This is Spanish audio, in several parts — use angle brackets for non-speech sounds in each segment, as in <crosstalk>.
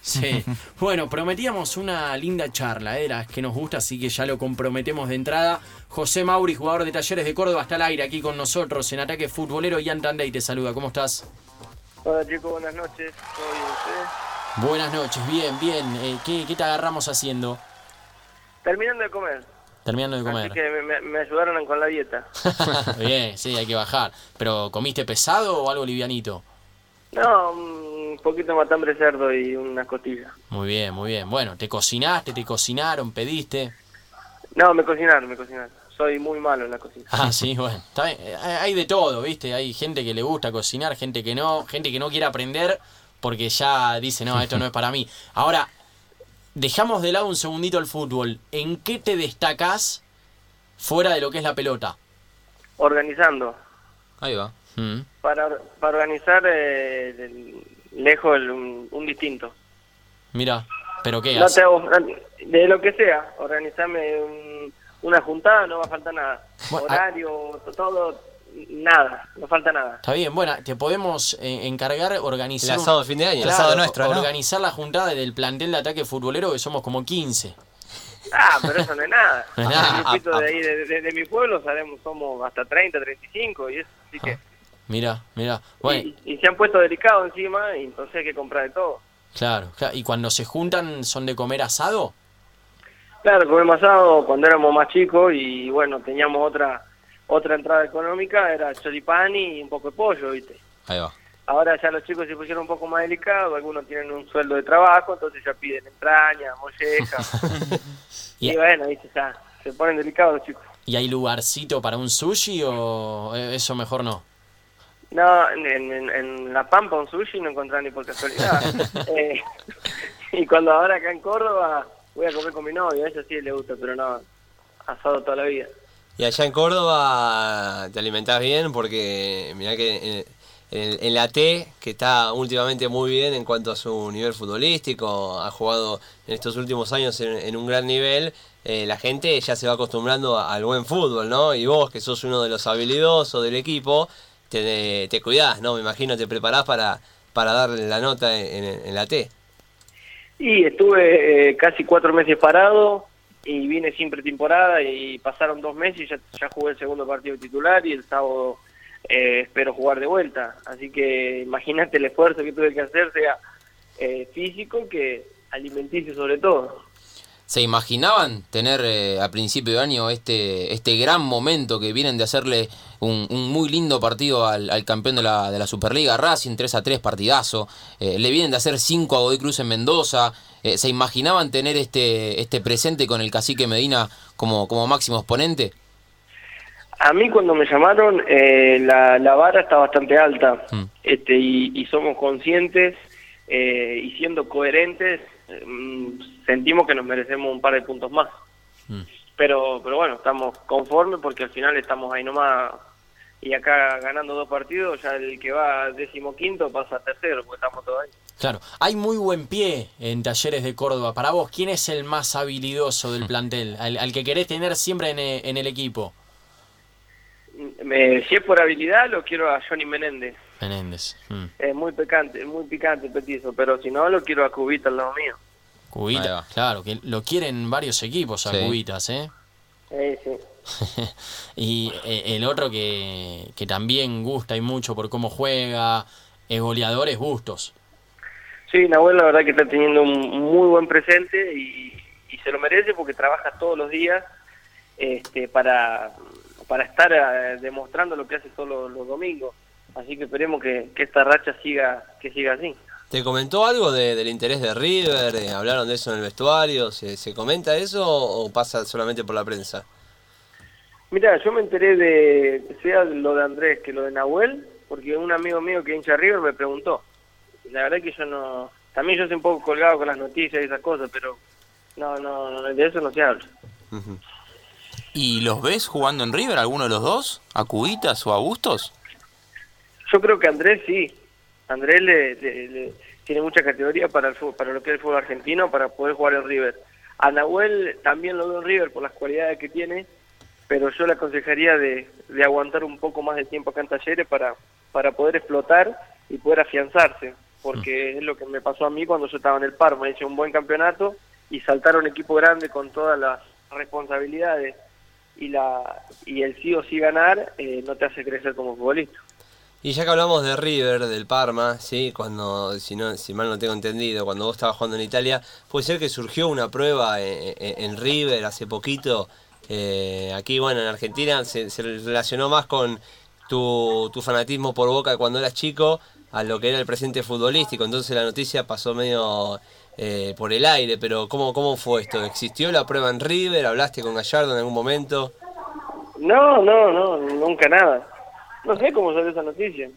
Sí. Bueno, prometíamos una linda charla, era ¿eh? que nos gusta, así que ya lo comprometemos de entrada. José Mauri, jugador de Talleres de Córdoba, está al aire aquí con nosotros en Ataque Futbolero. Ian Tandey te saluda, ¿cómo estás? Hola chicos, buenas noches. Buenas noches, bien, bien. Eh, ¿qué, ¿Qué te agarramos haciendo? Terminando de comer. Terminando de comer. Así que me, ayudaron con la dieta. <laughs> bien, sí, hay que bajar. ¿Pero comiste pesado o algo livianito? No, un poquito de matambre cerdo y una costilla. Muy bien, muy bien. Bueno, ¿te cocinaste, te cocinaron, pediste? No, me cocinaron, me cocinaron. Soy muy malo en la cocina. Ah, sí, bueno. Está bien. Eh, hay de todo, ¿viste? Hay gente que le gusta cocinar, gente que no, gente que no quiere aprender porque ya dice, no, esto no es para mí. Ahora, dejamos de lado un segundito el fútbol. ¿En qué te destacás fuera de lo que es la pelota? Organizando. Ahí va. Mm. Para, para organizar eh, lejos un, distinto. Mira, ¿pero qué no de lo que sea, organizarme una juntada, no va a faltar nada. Horario, todo, nada, no falta nada. Está bien, bueno, te podemos eh, encargar organizar. El asado de fin de año, el asado nuestro, Organizar la juntada del plantel de ataque futbolero, que somos como 15. Ah, pero eso no es nada. <laughs> no de, ahí, de, mi pueblo sabemos, somos hasta 30, 35 y eso, así que. Mira, mira. Bueno. Y, se han puesto delicados encima y entonces hay que comprar de todo. Claro, y cuando se juntan, ¿son de comer asado? Claro, comemos asado cuando éramos más chicos y bueno, teníamos otra otra entrada económica era choripán y un poco de pollo, ¿viste? Ahí va. Ahora ya los chicos se pusieron un poco más delicados, algunos tienen un sueldo de trabajo, entonces ya piden entraña, molleja. <laughs> <laughs> y bueno, ¿viste? Ya se ponen delicados los chicos. ¿Y hay lugarcito para un sushi o eso mejor no? No, en, La Pampa un sushi no encontré ni por casualidad. <laughs> eh, y cuando ahora acá en Córdoba voy a comer con mi novio, a eso sí le gusta, pero no, asado toda la vida. Y allá en Córdoba te alimentás bien porque mirá que en, la T, que está últimamente muy bien en cuanto a su nivel futbolístico, ha jugado en estos últimos años en, un gran nivel, eh, la gente ya se va acostumbrando al buen fútbol, ¿no? Y vos, que sos uno de los habilidosos del equipo, te, te cuidás, ¿no? Me imagino te preparás para, para darle la nota en, la T. Y estuve eh, casi cuatro meses parado, y vine sin pretemporada y pasaron dos meses y ya, ya jugué el segundo partido titular y el sábado eh, espero jugar de vuelta. Así que imagínate el esfuerzo que tuve que hacer, sea eh, físico que alimenticio sobre todo. ¿Se imaginaban tener eh, a principio de año este, este gran momento que vienen de hacerle un, muy lindo partido al, campeón de la, de la, Superliga, Racing, 3 a 3, partidazo? Eh, le vienen de hacer 5 a Godoy Cruz en Mendoza. Eh, ¿Se imaginaban tener este, este presente con el cacique Medina como, como máximo exponente? A mí cuando me llamaron, la, la, vara está bastante alta mm. este, y, y, somos conscientes y siendo coherentes Mm, sentimos que nos merecemos un par de puntos más. Mm. Pero, pero bueno, estamos conformes porque al final estamos ahí nomás y acá ganando dos partidos, ya el que va décimo quinto pasa a tercero, porque estamos todos ahí. Claro, hay muy buen pie en Talleres de Córdoba. Para vos, ¿quién es el más habilidoso del plantel? Al, que querés tener siempre en, el equipo. Me, si es por habilidad, lo quiero a Johnny Menéndez. Menéndez. Mm. Es muy picante, muy picante petizo, pero si no, lo quiero a Cubita al lado mío. Cubita, claro, que lo quieren varios equipos a Cubitas, ¿eh? Sí, sí. <laughs> y eh, el otro que, que también gusta y mucho por cómo juega, es goleador, es Bustos. Sí, Nahuel la verdad que está teniendo un muy buen presente y, se lo merece porque trabaja todos los días este, para, para estar eh, demostrando lo que hace todos los domingos. Así que esperemos que, esta racha siga, que siga así. ¿Te comentó algo del interés de River? ¿Hablaron de eso en el vestuario? ¿Se, ¿Se comenta eso o pasa solamente por la prensa? Mira, yo me enteré de, sea lo de Andrés que lo de Nahuel, porque un amigo mío que hincha River me preguntó. La verdad que yo no... También yo soy un poco colgado con las noticias y esas cosas, pero no, no, de eso no se habla. ¿Y los ves jugando en River, alguno de los dos? ¿A Cubitas o a Bustos? Yo creo que Andrés sí. Andrés le, tiene mucha categoría para el para lo que es el fútbol argentino, para poder jugar en River. A Nahuel también lo veo en River por las cualidades que tiene, pero yo le aconsejaría de, aguantar un poco más de tiempo acá en Talleres para, para poder explotar y poder afianzarse. porque es lo que me pasó a mí cuando yo estaba en el Parma, hice un buen campeonato y saltar a un equipo grande con todas las responsabilidades y la y el sí o sí ganar eh, no te hace crecer como futbolista. Y ya que hablamos de River, del Parma, sí, cuando, si no, si mal no tengo entendido, cuando vos estabas jugando en Italia, puede ser que surgió una prueba en, River hace poquito. Eh, aquí, bueno, en Argentina se, relacionó más con tu, tu, fanatismo por Boca cuando eras chico a lo que era el presente futbolístico. Entonces la noticia pasó medio eh, por el aire, pero ¿cómo, ¿cómo fue esto? ¿Existió la prueba en River? ¿Hablaste con Gallardo en algún momento? No, no, no, nunca nada. No sé cómo salió esa noticia.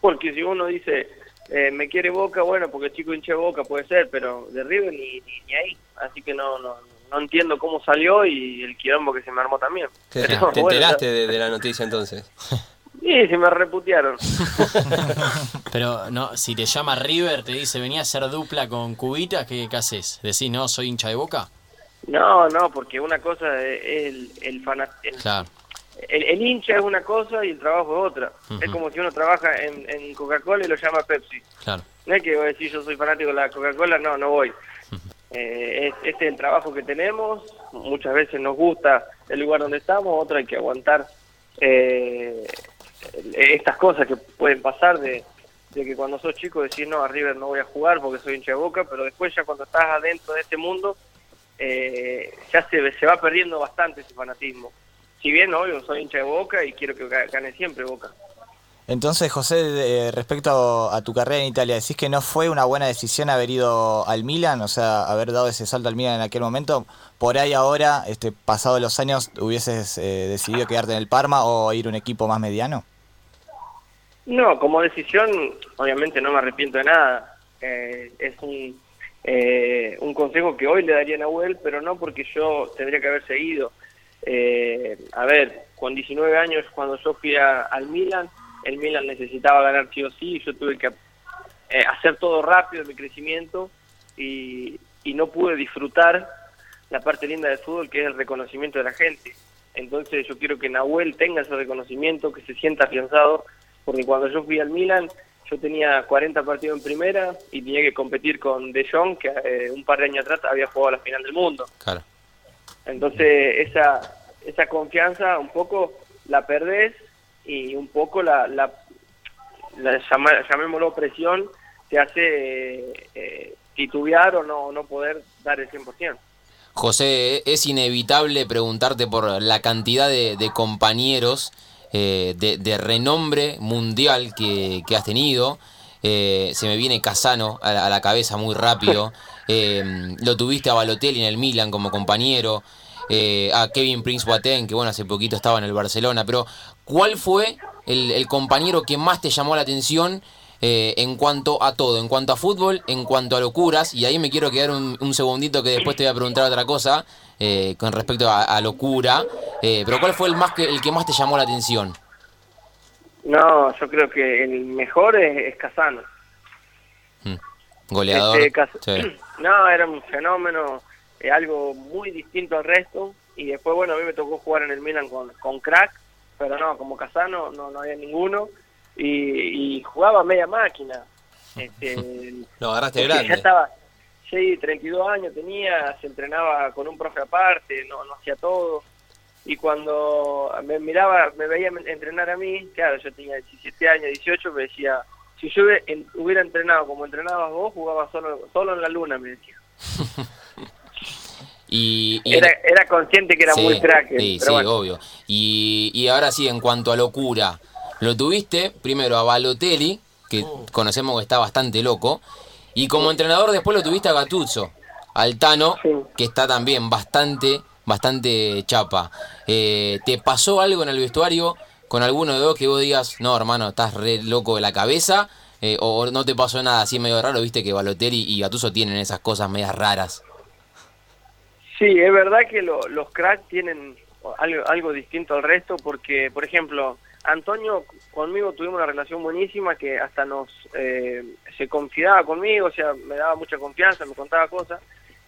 Porque si uno dice, eh, me quiere Boca, bueno, porque chico hinche Boca puede ser, pero de River ni, ni, ahí. Así que no, no, no entiendo cómo salió y el quilombo que se me armó también. ¿Te, enteraste de, la noticia entonces? <laughs> Sí, se me reputearon. <laughs> Pero no, si te llama River, te dice, venía a hacer dupla con Cubitas, ¿qué, qué haces? ¿Decís, no, soy hincha de Boca? No, no, porque una cosa es el, el, claro el, hincha es una cosa y el trabajo es otra. Es como si uno trabaja en, Coca-Cola y lo llama Pepsi. Claro. No es que voy a decir yo soy fanático de la Coca-Cola, no, no voy. Eh, este es el trabajo que tenemos, muchas veces nos gusta el lugar donde estamos, otro hay que aguantar eh, estas cosas que pueden pasar de, que cuando sos chico decís no, a River no voy a jugar porque soy hincha de boca, pero después ya cuando estás adentro de este mundo eh, ya se, se va perdiendo bastante ese fanatismo si bien obvio soy hincha de Boca y quiero que gane siempre Boca. Entonces, José, respecto a tu carrera en Italia, ¿decís que no fue una buena decisión haber ido al Milan, o sea, haber dado ese salto al Milan en aquel momento? ¿Por ahí ahora, este, pasado los años, hubieses eh, decidido quedarte en el Parma o ir a un equipo más mediano? No, como decisión, obviamente no me arrepiento de nada. Eh, es un, eh, un consejo que hoy le daría a Nahuel, pero no porque yo tendría que haber seguido eh, a ver, con 19 años cuando yo fui al Milan, el Milan necesitaba ganar sí o sí, y yo tuve que eh, hacer todo rápido mi crecimiento y, no pude disfrutar la parte linda del fútbol que es el reconocimiento de la gente. Entonces yo quiero que Nahuel tenga ese reconocimiento, que se sienta afianzado, porque cuando yo fui al Milan yo tenía 40 partidos en primera y tenía que competir con De Jong, que eh, un par de años atrás había jugado a la final del mundo. Claro. Entonces esa, esa confianza un poco la perdés y un poco la, la, llamémoslo presión te hace eh, titubear o no, no poder dar el 100%. José, es inevitable preguntarte por la cantidad de, compañeros eh, de, renombre mundial que, has tenido. Eh, se me viene Casano a la, cabeza muy rápido. <laughs> lo tuviste a Balotelli en el Milan como compañero. Eh, a Kevin Prince Boateng, que bueno, hace poquito estaba en el Barcelona, pero ¿cuál fue el, compañero que más te llamó la atención eh, en cuanto a todo, en cuanto a fútbol, en cuanto a locuras? Y ahí me quiero quedar un, segundito que después te voy a preguntar otra cosa eh, con respecto a, locura, pero ¿cuál fue el, más que, el que más te llamó la atención? No, yo creo que el mejor es, Casano. Mm. Goleador. Este, <clears throat> no, era un fenómeno es algo muy distinto al resto. Y después, bueno, a mí me tocó jugar en el Milan con, con crack, pero no, como Casano no, no había ninguno. Y, jugaba media máquina. <laughs> Este, Lo agarraste grande. Ya estaba, sí, 32 años tenía, se entrenaba con un profe aparte, no, no hacía todo. Y cuando me miraba, me veía entrenar a mí, claro, yo tenía 17 años, 18, me decía, si yo hubiera entrenado como entrenabas vos, jugaba solo, solo en la luna, me decía. <laughs> Y, era, era, consciente que era muy crack. Sí, sí, obvio. Y, y, ahora sí, en cuanto a locura, lo tuviste primero a Balotelli, que oh. conocemos que está bastante loco, y como entrenador después lo tuviste a Gattuso, al Tano, que está también bastante, bastante chapa. Eh, ¿Te pasó algo en el vestuario con alguno de vos que vos digas, no hermano, estás re loco de la cabeza? Eh, o no te pasó nada así medio raro, viste que Balotelli y Gattuso tienen esas cosas medias raras. Sí, es verdad que los cracks tienen algo, algo distinto al resto porque, por ejemplo, Antonio conmigo tuvimos una relación buenísima que hasta nos eh, se confiaba conmigo, o sea, me daba mucha confianza, me contaba cosas.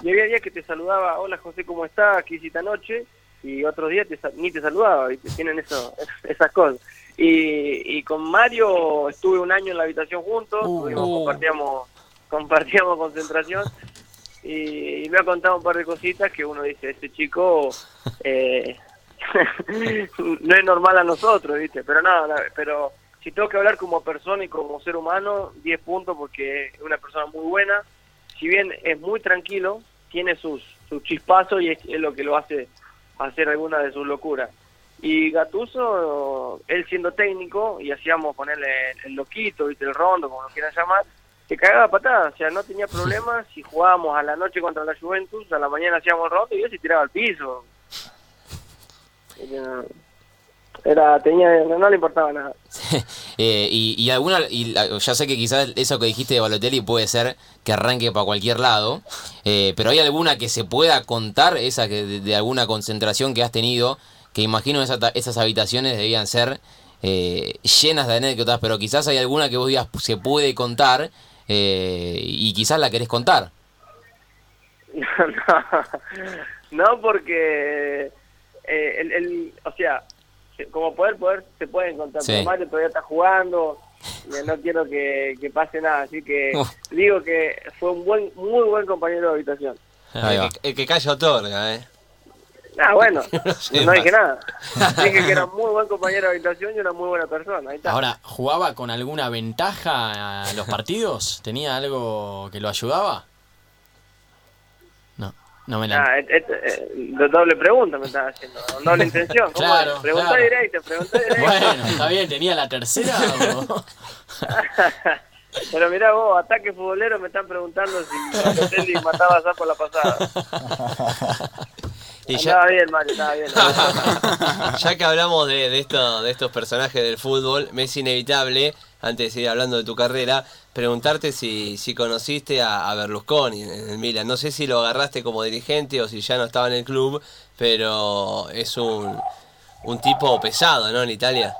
Y había días que te saludaba, hola José, ¿cómo estás? ¿Qué hiciste anoche? y otros días ni te saludaba, ¿viste? tienen eso, <laughs> esas cosas. Y, y con Mario estuve un año en la habitación juntos, Uh. compartíamos, compartíamos concentración y, me ha contado un par de cositas que uno dice, este chico eh, <laughs> no es normal a nosotros, ¿viste? Pero nada, pero si tengo que hablar como persona y como ser humano, 10 puntos porque es una persona muy buena. Si bien es muy tranquilo, tiene sus, sus chispazos y es, lo que lo hace hacer alguna de sus locuras. Y Gatuso, él siendo técnico, y hacíamos ponerle el, loquito, ¿viste? el rondo, como lo quieran llamar, se cagaba patadas, o sea, no tenía problemas si jugábamos a la noche contra la Juventus, a la mañana hacíamos rondo y él se tiraba al piso. <laughs> tenía, no, le importaba nada. <laughs> eh, y, y, alguna, y ya sé que quizás eso que dijiste de Balotelli puede ser que arranque para cualquier lado, eh, pero hay alguna que se pueda contar, esa que de, de alguna concentración que has tenido, que imagino esa, esas habitaciones debían ser eh, llenas de anécdotas, pero quizás hay alguna que vos digas se puede contar eh, y quizás la querés contar. <laughs> No, no, porque eh, el, el, o sea, como poder, poder se pueden contar. Sí. Mario todavía está jugando, no quiero que, que pase nada, así que Uf. digo que fue un buen, muy buen compañero de habitación. El que, el que calla otorga, ¿eh? Ah, bueno, <laughs> no, no dije nada. <laughs> Dije que era un muy buen compañero de habitación y una muy buena persona. Ahí está. Ahora, ¿jugaba con alguna ventaja a los partidos? ¿Tenía algo que lo ayudaba? No, me la... Ah, et, et, et, doble pregunta me estaba haciendo, doble intención. ¿Cómo claro, es? Preguntá claro. directo, preguntá directo. Bueno, está bien, ¿tenía la tercera o...? <laughs> Pero mirá vos, ataque futbolero me están preguntando si Balotelli mataba a Sapo la pasada. Y ya... bien, Mario, estaba bien. <laughs> ya que hablamos de, de, esto, de estos personajes del fútbol, me es inevitable, antes de seguir hablando de tu carrera, preguntarte si, si conociste a, a Berlusconi en, el Milan. No sé si lo agarraste como dirigente o si ya no estaba en el club, pero es un, un tipo pesado, ¿no? En Italia.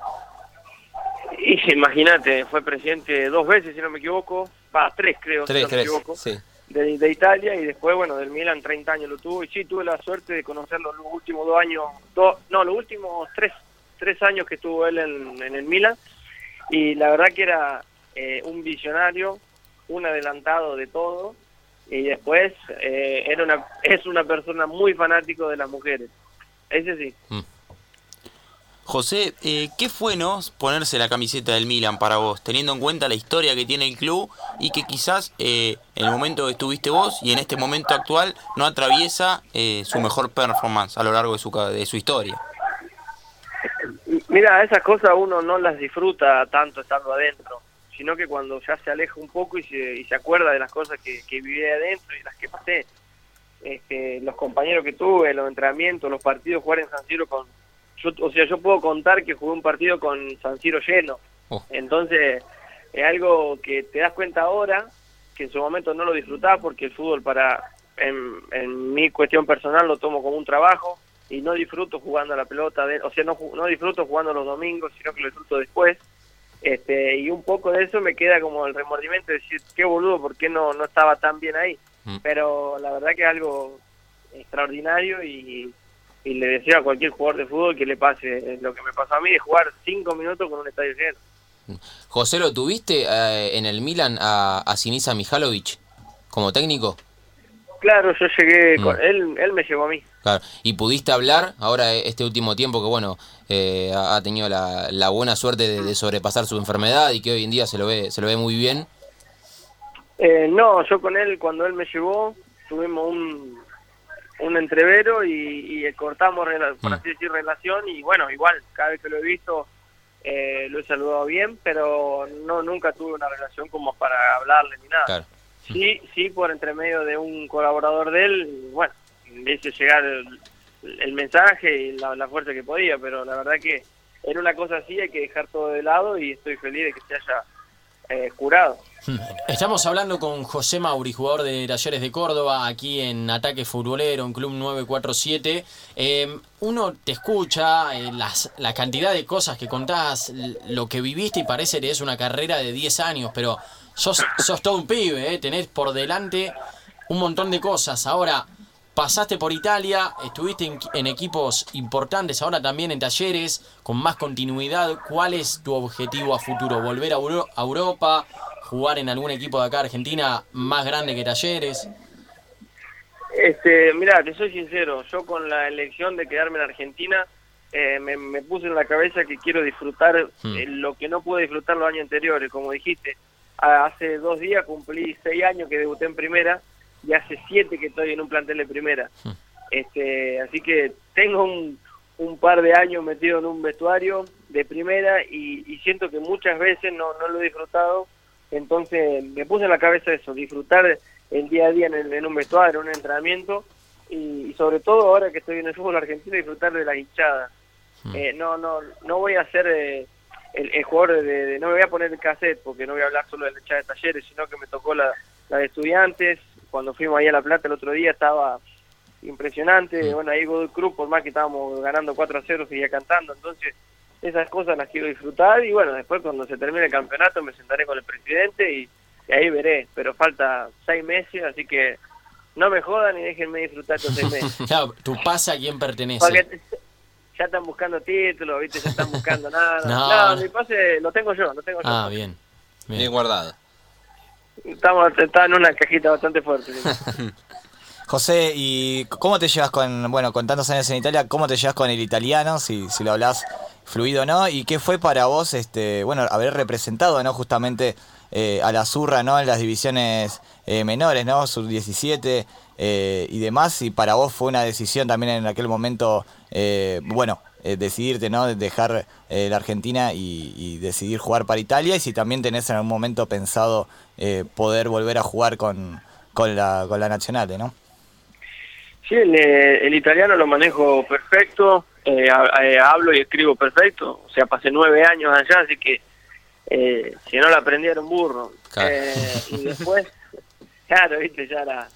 Y imagínate, fue presidente dos veces, si no me equivoco. Va, tres creo, tres, si no tres, equivoco. Sí. De, de, Italia y después, bueno, del Milan 30 años lo tuvo. Y sí, tuve la suerte de conocerlo los últimos dos años, dos, no, los últimos tres, tres años que estuvo él en, en el Milan. Y la verdad que era eh, un visionario, un adelantado de todo. Y después eh, era una, <laughs> es una persona muy fanático de las mujeres. Ese sí. Mm. José, eh, ¿qué fue no ponerse la camiseta del Milan para vos, teniendo en cuenta la historia que tiene el club y que quizás eh, en el momento que estuviste vos y en este momento actual no atraviesa eh, su mejor performance a lo largo de su, de su historia? Mira, esas cosas uno no las disfruta tanto estando adentro, sino que cuando ya se aleja un poco y se, y se acuerda de las cosas que, que viví adentro y las que pasé, este, los compañeros que tuve, los entrenamientos, los partidos, jugar en San Siro con yo, o sea, yo puedo contar que jugué un partido con San Siro lleno. Oh. Entonces, es algo que te das cuenta ahora, que en su momento no lo disfrutaba porque el fútbol para, en, en mi cuestión personal, lo tomo como un trabajo y no disfruto jugando a la pelota, de, o sea, no, no disfruto jugando los domingos, sino que lo disfruto después. Este, y un poco de eso me queda como el remordimiento de decir, qué boludo, ¿por qué no, no estaba tan bien ahí? Mm. Pero la verdad que es algo extraordinario y y le deseo a cualquier jugador de fútbol que le pase lo que me pasó a mí de jugar cinco minutos con un estadio lleno. José, ¿lo tuviste eh, en el Milan a, a Sinisa Mihalovic como técnico? Claro, yo llegué, mm. con, él, él me llevó a mí. Claro. ¿Y pudiste hablar ahora este último tiempo que, bueno, eh, ha tenido la, la buena suerte de, de, sobrepasar su enfermedad y que hoy en día se lo ve, se lo ve muy bien? Eh, no, yo con él, cuando él me llevó, tuvimos un, un entrevero y, y cortamos, por así decir, relación y bueno, igual, cada vez que lo he visto eh, lo he saludado bien, pero no nunca tuve una relación como para hablarle ni nada. Claro. Sí, sí, por entre medio de un colaborador de él, bueno, hice llegar el, el mensaje y la, la, fuerza que podía, pero la verdad que era una cosa así, hay que dejar todo de lado y estoy feliz de que se haya eh, curado. Estamos hablando con José Mauri, jugador de Talleres de Córdoba, aquí en Ataque Futbolero, en Club 947. Eh, uno te escucha, eh, las, la cantidad de cosas que contás, lo que viviste y parece que es una carrera de 10 años, pero sos, sos todo un pibe, eh, tenés por delante un montón de cosas. Ahora, pasaste por Italia, estuviste en, en equipos importantes, ahora también en talleres, con más continuidad. ¿Cuál es tu objetivo a futuro? ¿Volver a, Euro- a Europa? ¿Jugar en algún equipo de acá Argentina más grande que talleres? Este, mira, te soy sincero, yo con la elección de quedarme en Argentina eh, me, me puse en la cabeza que quiero disfrutar Hmm. eh, lo que no pude disfrutar los años anteriores, como dijiste. Hace dos días cumplí seis años que debuté en primera y hace siete que estoy en un plantel de primera. Hmm. Este, así que tengo un, un par de años metido en un vestuario de primera y, y siento que muchas veces no, no lo he disfrutado. Entonces me puse en la cabeza eso, disfrutar el día a día en, el- en un vestuario, en un entrenamiento y, y sobre todo ahora que estoy en el fútbol argentino disfrutar de las hinchadas. Eh, no, no, no voy a ser eh, el, el jugador de, de- no me voy a poner el cassette porque no voy a hablar solo de la hinchada de talleres, sino que me tocó la, la de estudiantes. Cuando fuimos ahí a La Plata el otro día estaba impresionante. Bueno, ahí Godoy Cruz, por más que estábamos ganando 4 a 0, seguía cantando. Entonces, esas cosas las quiero disfrutar. Y bueno, después cuando se termine el campeonato me sentaré con el presidente y, y ahí veré. Pero falta seis meses, así que no me jodan y déjenme disfrutar estos seis meses. <laughs> Claro, tu pase a quién pertenece. Porque ya están buscando títulos, ¿viste? Ya están buscando nada. <laughs> No. No, mi pase lo tengo yo, lo tengo yo. Ah, bien. Bien bien. guardado. Estamos, está en una cajita bastante fuerte. <laughs> José, ¿y cómo te llevas con, bueno, con tantos años en Italia, cómo te llevas con el italiano, si, si lo hablas fluido o no? ¿Y qué fue para vos, este, bueno, haber representado, ¿no? Justamente eh, a la Zurra, ¿no? En las divisiones eh, menores, ¿no? Sub-17 eh, y demás. Y para vos fue una decisión también en aquel momento, eh, bueno, decidirte, ¿no? De dejar la Argentina y, y decidir jugar para Italia. Y si también tenés en algún momento pensado eh, poder volver a jugar con, con, la, con la Nacional, ¿no? Sí, el, eh, el italiano lo manejo perfecto, eh, eh, hablo y escribo perfecto, o sea, pasé nueve años allá, así que eh, si no lo aprendí era un burro. Claro. Y después, <laughs> claro, viste, ya era...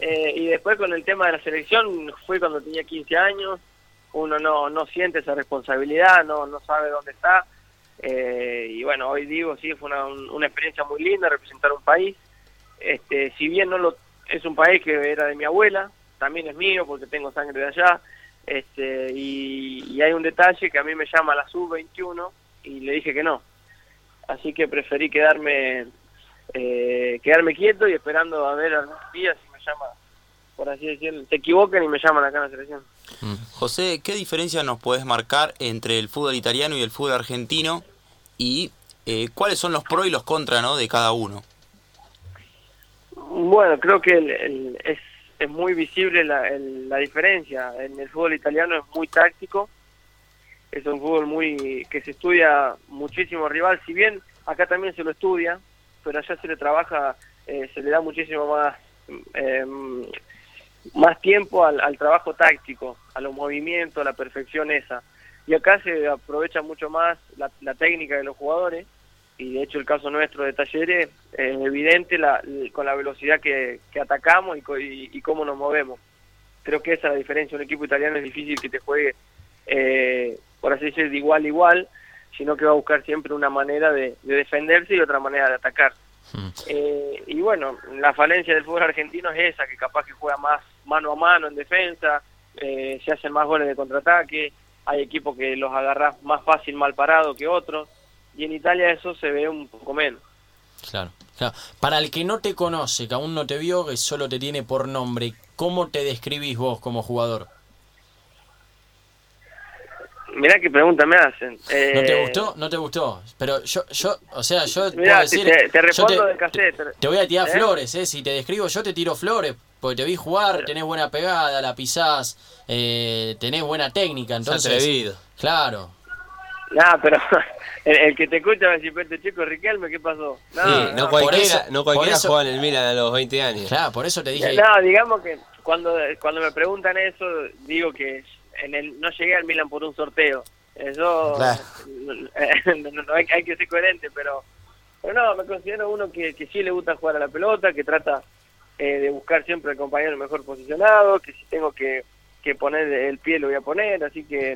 Y después con el tema de la selección, fue cuando tenía 15 años, uno no, no siente esa responsabilidad, no, no sabe dónde está. Eh, y bueno, hoy digo, sí, fue una, un- una experiencia muy linda representar un país. Este, si bien no lo es un país que era de mi abuela, también es mío porque tengo sangre de allá. Este, y, y hay un detalle que a mí me llama la sub-21 y le dije que no. Así que preferí quedarme eh, quedarme quieto y esperando a ver algún día si me llama, por así decirlo, se equivocan y me llaman acá en la selección. José, ¿qué diferencia nos podés marcar entre el fútbol italiano y el fútbol argentino? Y eh, cuáles son los pros y los contras ¿no? de cada uno. Bueno, creo que el- el- es, es muy visible la, el- la diferencia. En el fútbol italiano es muy táctico, es un fútbol muy que se estudia muchísimo rival, si bien acá también se lo estudia, pero allá se le trabaja, eh, se le da muchísimo más eh, más tiempo al, al trabajo táctico, a los movimientos, a la perfección esa. Y acá se aprovecha mucho más la, técnica de los jugadores y de hecho el caso nuestro de Talleres es evidente la, con la velocidad que, atacamos y, y, y cómo nos movemos. Creo que esa es la diferencia. Un equipo italiano es difícil que te juegue, eh, por así decir, de igual a igual, sino que va a buscar siempre una manera de, de defenderse y otra manera de atacar. Mm. Eh, y bueno, la falencia del fútbol argentino es esa, que capaz que juega más mano a mano en defensa, eh, se hacen más goles de contraataque, hay equipos que los agarrás más fácil mal parado que otros, y en Italia eso se ve un poco menos. Claro, claro. Para el que no te conoce, que aún no te vio, que solo te tiene por nombre, ¿cómo te describís vos como jugador? Mirá qué pregunta me hacen. ¿No te Eh, gustó? No te gustó. Pero yo, yo, o sea, yo Mirá, puedo si decir. te- te respondo de cassette. te, te voy a tirar ¿Eh? flores, ¿eh? Si te describo, yo te tiro flores. Porque te vi jugar, tenés buena pegada, la pisás, eh, tenés buena técnica. Es Entonces, atrevido. claro. Nah, pero <laughs> el, el que te escucha va a decir, "Pero este chico Riquelme, ¿qué pasó? No, Sí, no, no cualquiera, eso- no cualquiera eso- juega en el Milan a los 20 años. Claro, por eso te dije. No, digamos que cuando, cuando me preguntan eso, digo que en el, no llegué al Milan por un sorteo. Eso Claro. no, <laughs> no, no, hay, hay que ser coherente, pero, pero no, me considero uno que, que sí le gusta jugar a la pelota, que trata eh, de buscar siempre al compañero mejor posicionado, que si tengo que, que poner el pie lo voy a poner, así que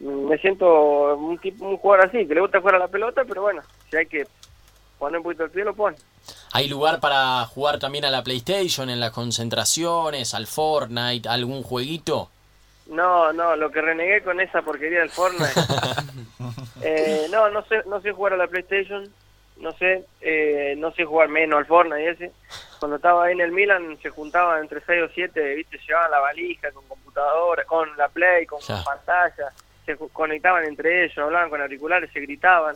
mm, me siento un tipo un jugador así, que le gusta jugar a la pelota, pero bueno, si hay que poner un poquito el pie lo pone. ¿Hay lugar para jugar también a la PlayStation, en las concentraciones, al Fortnite, algún jueguito? No, no, lo que renegué con esa porquería del Fortnite. <laughs> eh, no, no sé, no sé jugar a la PlayStation, no sé, eh, no sé jugar menos al Fortnite ese. Cuando estaba ahí en el Milan se juntaban entre 6 o 7, viste, llevaban la valija con computadora, con la Play, con pantalla, se conectaban entre ellos, hablaban con auriculares, se gritaban.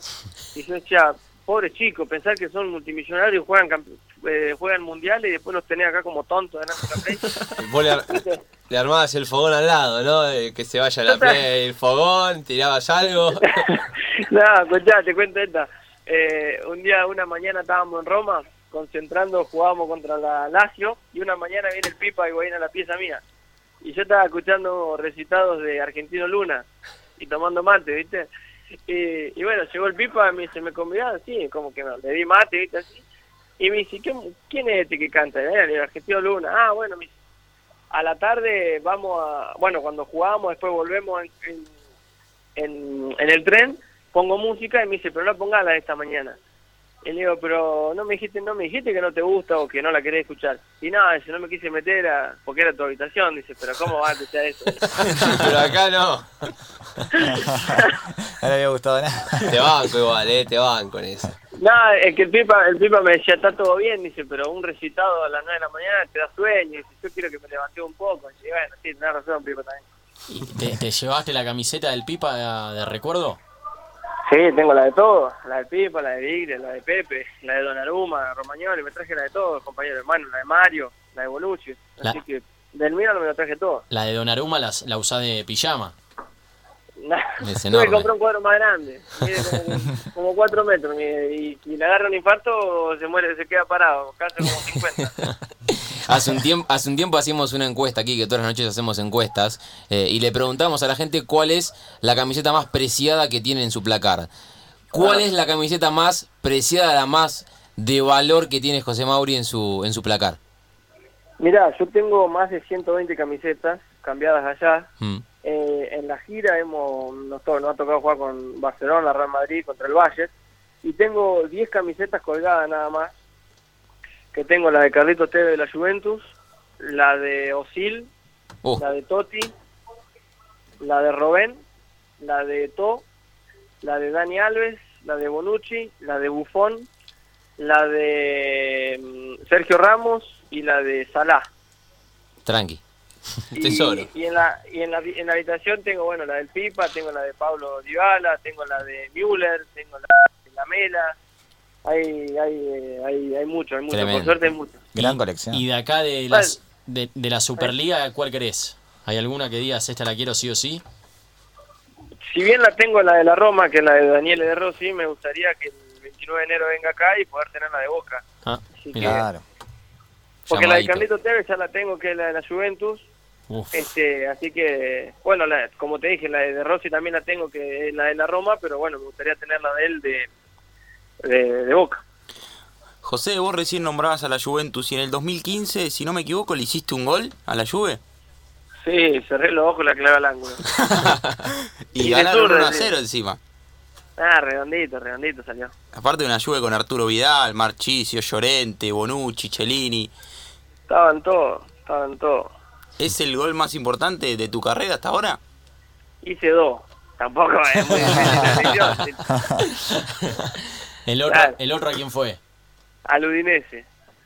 Y yo decía, pobres chicos, pensar que son multimillonarios, juegan eh, juegan mundiales y después los tenés acá como tontos. <laughs> Vos le, ar- <laughs> le armabas el fogón al lado, ¿no? Eh, Que se vaya la play, el fogón, tirabas algo. <laughs> no, escuchá, te cuento esta. Eh, un día, una mañana estábamos en Roma, concentrando, jugábamos contra la Lazio, y una mañana viene el Pipa y a la pieza mía. Y yo estaba escuchando recitados de Argentino Luna y tomando mate, ¿viste? Y, y bueno, llegó el Pipa y me dice, ¿me convidaron? Sí, como que le di mate, ¿viste? Así. Y me dice, ¿quién, quién es este que canta? "Eh, El Argentino Luna. Ah, bueno, me dice, a la tarde vamos a... Bueno, cuando jugamos, después volvemos en, en, en, en el tren, pongo música y me dice, pero no pongas la de esta mañana. Y le digo, pero no me dijiste, no me dijiste que no te gusta o que no la querés escuchar. Y nada, dice, no me quise meter a, porque era tu habitación. Dice, pero ¿cómo va a escuchar eso? <laughs> Pero acá no. <laughs> No le había gustado nada. Te banco igual, eh, te banco en eso. Nada, es que el pipa, el pipa me decía, está todo bien, dice, pero un recitado a las 9 de la mañana te da sueño. Dice, yo quiero que me levante un poco. Y bueno, sí, tenés razón, pipa también. ¿Y ¿Te, te llevaste la camiseta del Pipa de, de recuerdo? Sí, tengo la de todo, la de Pipa, la de Vigre, la de Pepe, la de Donnarumma, Romagnoli, me traje la de todos, compañeros hermanos, la de Mario, la de Bonucci, La- así que del Milan me lo traje todo. La de Donnarumma las- la usás de pijama. Es <laughs> que comprar un cuadro más grande, mide como, <laughs> como 4 metros, mide, y, y le agarra un infarto, se muere, se queda parado, casi como 50. <laughs> Hace un, tiempo, hace un tiempo hacíamos una encuesta aquí, que todas las noches hacemos encuestas, eh, y le preguntamos a la gente cuál es la camiseta más preciada que tiene en su placar. ¿Cuál es la camiseta más preciada, la más de valor que tiene José Mauri en su, en su placar? Mirá, yo tengo más de 120 camisetas cambiadas allá. Mm. Eh, en la gira hemos nos, to- nos ha tocado jugar con Barcelona, Real Madrid, contra el Valle. Y tengo 10 camisetas colgadas nada más. Que tengo la de Carlito Teve de la Juventus, la de Osil, Oh, la de Totti, la de Robén, la de To, la de Dani Alves, la de Bonucci, la de Buffon, la de mm, Sergio Ramos y la de Salah. tranqui. <laughs> Y, Tesoro. y en la y en la, en la habitación tengo bueno la del Pipa, tengo la de Pablo Dybala, tengo la de Müller, tengo la de Lamela. Hay hay eh, hay hay mucho, hay mucho, Tremendo. por suerte hay mucho. Gran colección. Y de acá de, las, de, de la Superliga, ¿cuál querés? ¿Hay alguna que digas, esta la quiero sí o sí? Si bien la tengo la de la Roma, que es la de Daniele De Rossi, me gustaría que el 29 de enero venga acá y poder tener la de Boca. Ah, Así que- mirá. Claro. porque la de. Carlito Tevez ya la tengo, que es la de la Juventus. Uf. Este, así que, bueno, la- como te dije, la de, Rossi también la tengo, que es la de la Roma, pero bueno, me gustaría tener la de él de, de, de Boca. José, vos recién nombrabas a la Juventus y en el 2015, si no me equivoco, le hiciste un gol a la Juve. Sí, cerré los ojos y la clave al ángulo. <laughs> Y, ganaron zurda, 1 a sí. 0 encima. Ah, redondito, redondito salió. Aparte de una Juve con Arturo Vidal, Marchisio, Llorente, Bonucci, Cellini. Estaban todos, estaban todos. ¿Es el gol más importante de tu carrera hasta ahora? Hice dos. Tampoco es muy <laughs> difícil. ¿El otro, Claro. ¿El otro a quién fue? Al Udinese.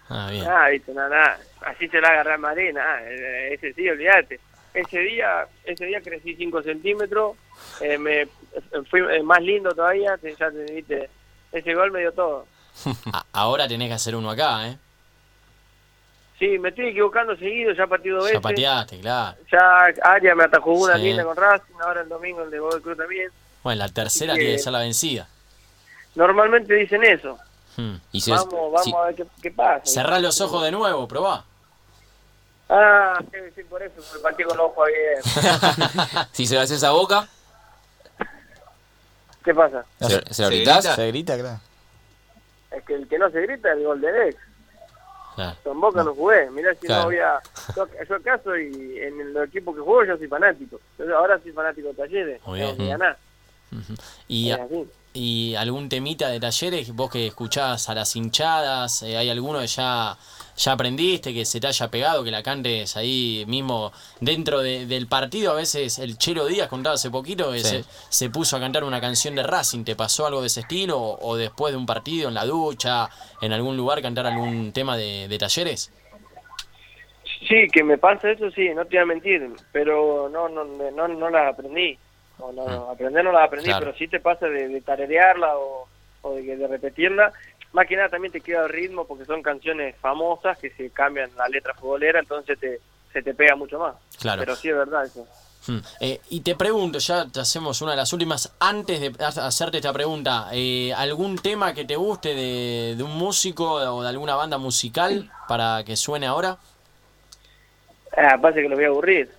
Ah, bien. Ah, viste, nada, nada. Así se la agarré a Madrid, nada. eh, Ese sí, olvídate. Ese día, ese día crecí 5 centímetros. eh, me fui eh, más lindo todavía. Ya te viste. Ese gol me dio todo. <laughs> Ahora tenés que hacer uno acá, ¿eh? Sí, me estoy equivocando seguido. Ya partido Ya veces. pateaste, claro. Ya Aria me atajó una Sí. linda con Racing. Ahora el domingo el de Godoy Cruz también. Bueno, la tercera que- tiene que ser la vencida. Normalmente dicen eso. Hmm. Y si, Vamos, vamos si- a ver qué, qué pasa. Cerrá los ojos de nuevo, probá. Ah, sí, sí, por eso me partí con los ojos abiertos. <laughs> si se lo haces a boca, ¿Qué pasa? se, se lo ¿Se gritás. grita? Se grita, claro. Es que el que no se grita es el gol de ex. Claro. Con Boca no jugué. Mirá si Claro. no había... Yo, yo acá soy, en el equipo que juego yo soy fanático. Yo ahora soy fanático de Talleres. Muy bien. Y, a- y algún temita de talleres, vos que escuchás a las hinchadas, eh, ¿hay alguno que ya, ya aprendiste, que se te haya pegado, que la cantes ahí mismo dentro de- del partido? A veces el Chelo Díaz contaba hace poquito que Sí. se, se puso a cantar una canción de Racing, ¿te pasó algo de ese estilo? O, o después de un partido, en la ducha, en algún lugar, cantar algún tema de, de talleres? Sí, que me pasa eso, sí, no te voy a mentir, pero no no no, no las aprendí. No, no, no, aprender no las aprendí, Claro. pero sí te pasa de, de tararearla o, o de, de repetirla. Más que nada también te queda el ritmo porque son canciones famosas que se cambian la letra futbolera, entonces te, se te pega mucho más. Claro. Pero sí es verdad eso. Hmm. Eh, y te pregunto, ya te hacemos una de las últimas, antes de ha- hacerte esta pregunta, eh, ¿algún tema que te guste de, de un músico o de alguna banda musical para que suene ahora? Ah, pasa que los voy a aburrir.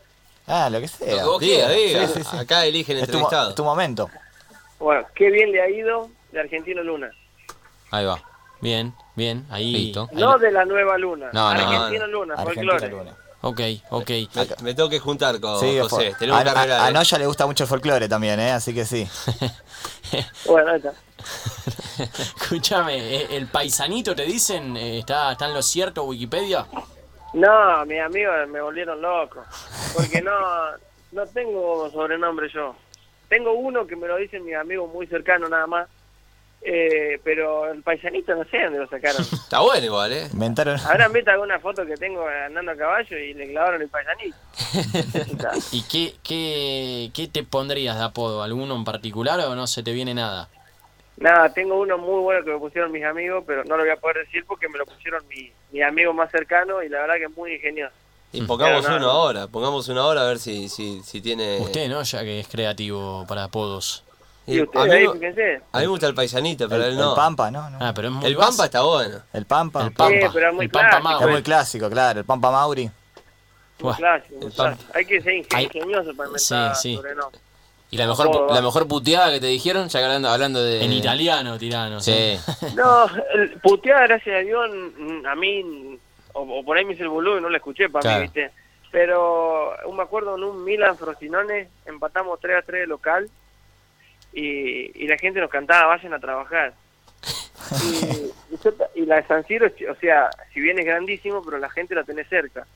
Ah, lo que sea. Lo que vos Diga, diga. Sí, sí, sí. Acá elige el Es tu, entrevistado. es tu momento. Bueno, qué bien le ha ido de Argentino Luna. Ahí va. Bien, bien, ahí. Listo. No de la nueva Luna. No, no, Argentino no. Luna, Argentina folclore. Luna. Ok, ok. Me, me tengo que juntar con Sí, José. Tenemos a, carrera a- a Noya le gusta mucho el folclore también, ¿eh? Así que sí. <laughs> <laughs> Bueno, ahí está. Escúchame, eh, ¿el paisanito te dicen? Eh, ¿Está, ¿Está en lo cierto Wikipedia? No, mis amigos me volvieron loco. Porque no, <laughs> no tengo sobrenombre yo. Tengo uno que me lo dicen mis amigos muy cercanos nada más. Eh, pero el paisanito no sé dónde lo sacaron. <laughs> Está bueno igual, ¿eh? Inventaron. Habrán visto alguna foto que tengo andando a caballo y le clavaron el paisanito. <laughs> ¿Y qué, qué, qué te pondrías de apodo? ¿Alguno en particular o no se te viene nada? Nada, tengo uno muy bueno que me pusieron mis amigos, pero no lo voy a poder decir porque me lo pusieron mi, mi amigo más cercano y la verdad que es muy ingenioso. Y pongamos no, uno no. ahora. Pongamos uno ahora a ver si, si, si tiene. Usted, ¿no? Ya que es creativo para apodos. Y a, ustedes mí, ahí, me- fíjense. a mí me gusta el paisanito, pero el, él no. el Pampa, ¿no? no. Ah, pero es muy el Pampa está bueno. El Pampa. El Pampa. Sí, pero es muy el Pampa clásico. Mauro. Es muy clásico, claro. El Pampa Mauri. Muy Buah, clásico, muy el pan- clásico. Hay que ser Hay- ingenioso para inventar Sí, sí. sobrenombres. ¿Y la mejor, la mejor puteada que te dijeron? Ya que hablando, hablando de. En italiano, tirano. Sí. <laughs> No, el puteada, gracias a Dios, mm, a mí, o, o por ahí me hice el boludo y no la escuché para Claro. mí, ¿viste? Pero aún me acuerdo en un Milan Frosinone, empatamos 3 a 3 de local y, y la gente nos cantaba, vayan a trabajar. <laughs> Y, y yo y la de San Siro, o sea, si bien es grandísimo, pero la gente la tenés cerca.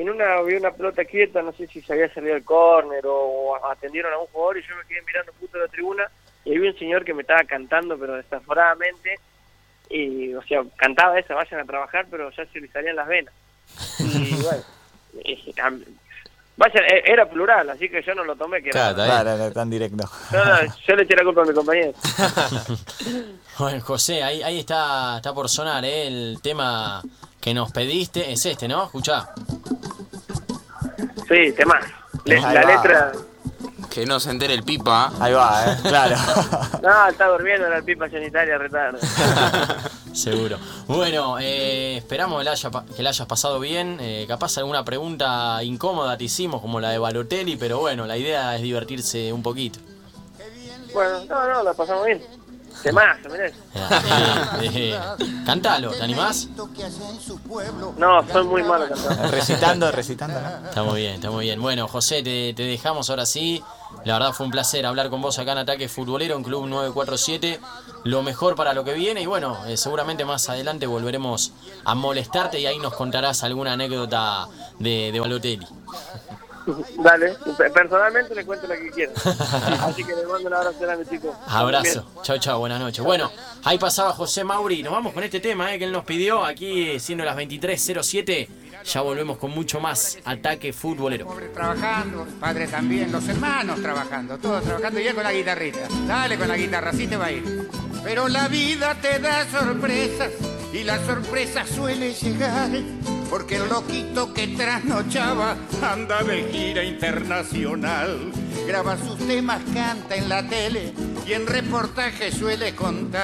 En una vi una pelota quieta, no sé si se había salido el córner o atendieron a un jugador y yo me quedé mirando justo a la tribuna y vi un señor que me estaba cantando, pero desaforadamente, y, o sea, cantaba esa, vayan a trabajar, pero ya se le salían las venas. Y <laughs> bueno, y, vaya, e- era plural, así que yo no lo tomé, que era- Claro, bien. Claro, no, tan directo. no, no, yo le eché la culpa a mi compañero. <laughs> Bueno, José, ahí, ahí está, está por sonar ¿eh? el tema que nos pediste. Es este, ¿no? Escuchá. Sí, tema. Le- la va. letra, Que no se entere el pipa. Ahí va, ¿eh? <laughs> Claro. no, está durmiendo en la pipa sanitaria retardo. <laughs> Seguro. Bueno, eh, esperamos que la, haya que la hayas pasado bien. Eh, capaz alguna pregunta incómoda te hicimos, como la de Balotelli, pero bueno, la idea es divertirse un poquito. Bueno, no, no, la pasamos bien. Temazo, mirá. Eh, cantalo, ¿te animás? No, soy muy malo cantando. recitando, recitando, ¿no? Está muy bien, está muy bien. Bueno, José, te, te dejamos ahora sí. La verdad fue un placer hablar con vos acá en Ataque Futbolero, en Club 947. Lo mejor para lo que viene y bueno, eh, seguramente más adelante volveremos a molestarte y ahí nos contarás alguna anécdota de, de Balotelli. <laughs> Dale, pe- personalmente le cuento lo que quiera. Así que le mando un abrazo grande, chicos. Abrazo. Chao, chao, buenas noches. Bueno, ahí pasaba José Mauri. Nos vamos con este tema eh, que él nos pidió aquí siendo las 23.07. Ya volvemos con mucho más Ataque Futbolero. Pobre trabajando, el padre también, los hermanos trabajando, todos trabajando y él con la guitarrita. Dale con la guitarra, así te va a ir. Pero la vida te da sorpresas y la sorpresa suele llegar. Porque el loquito que trasnochaba anda de gira internacional. Graba sus temas, canta en la tele y en reportaje suele contar.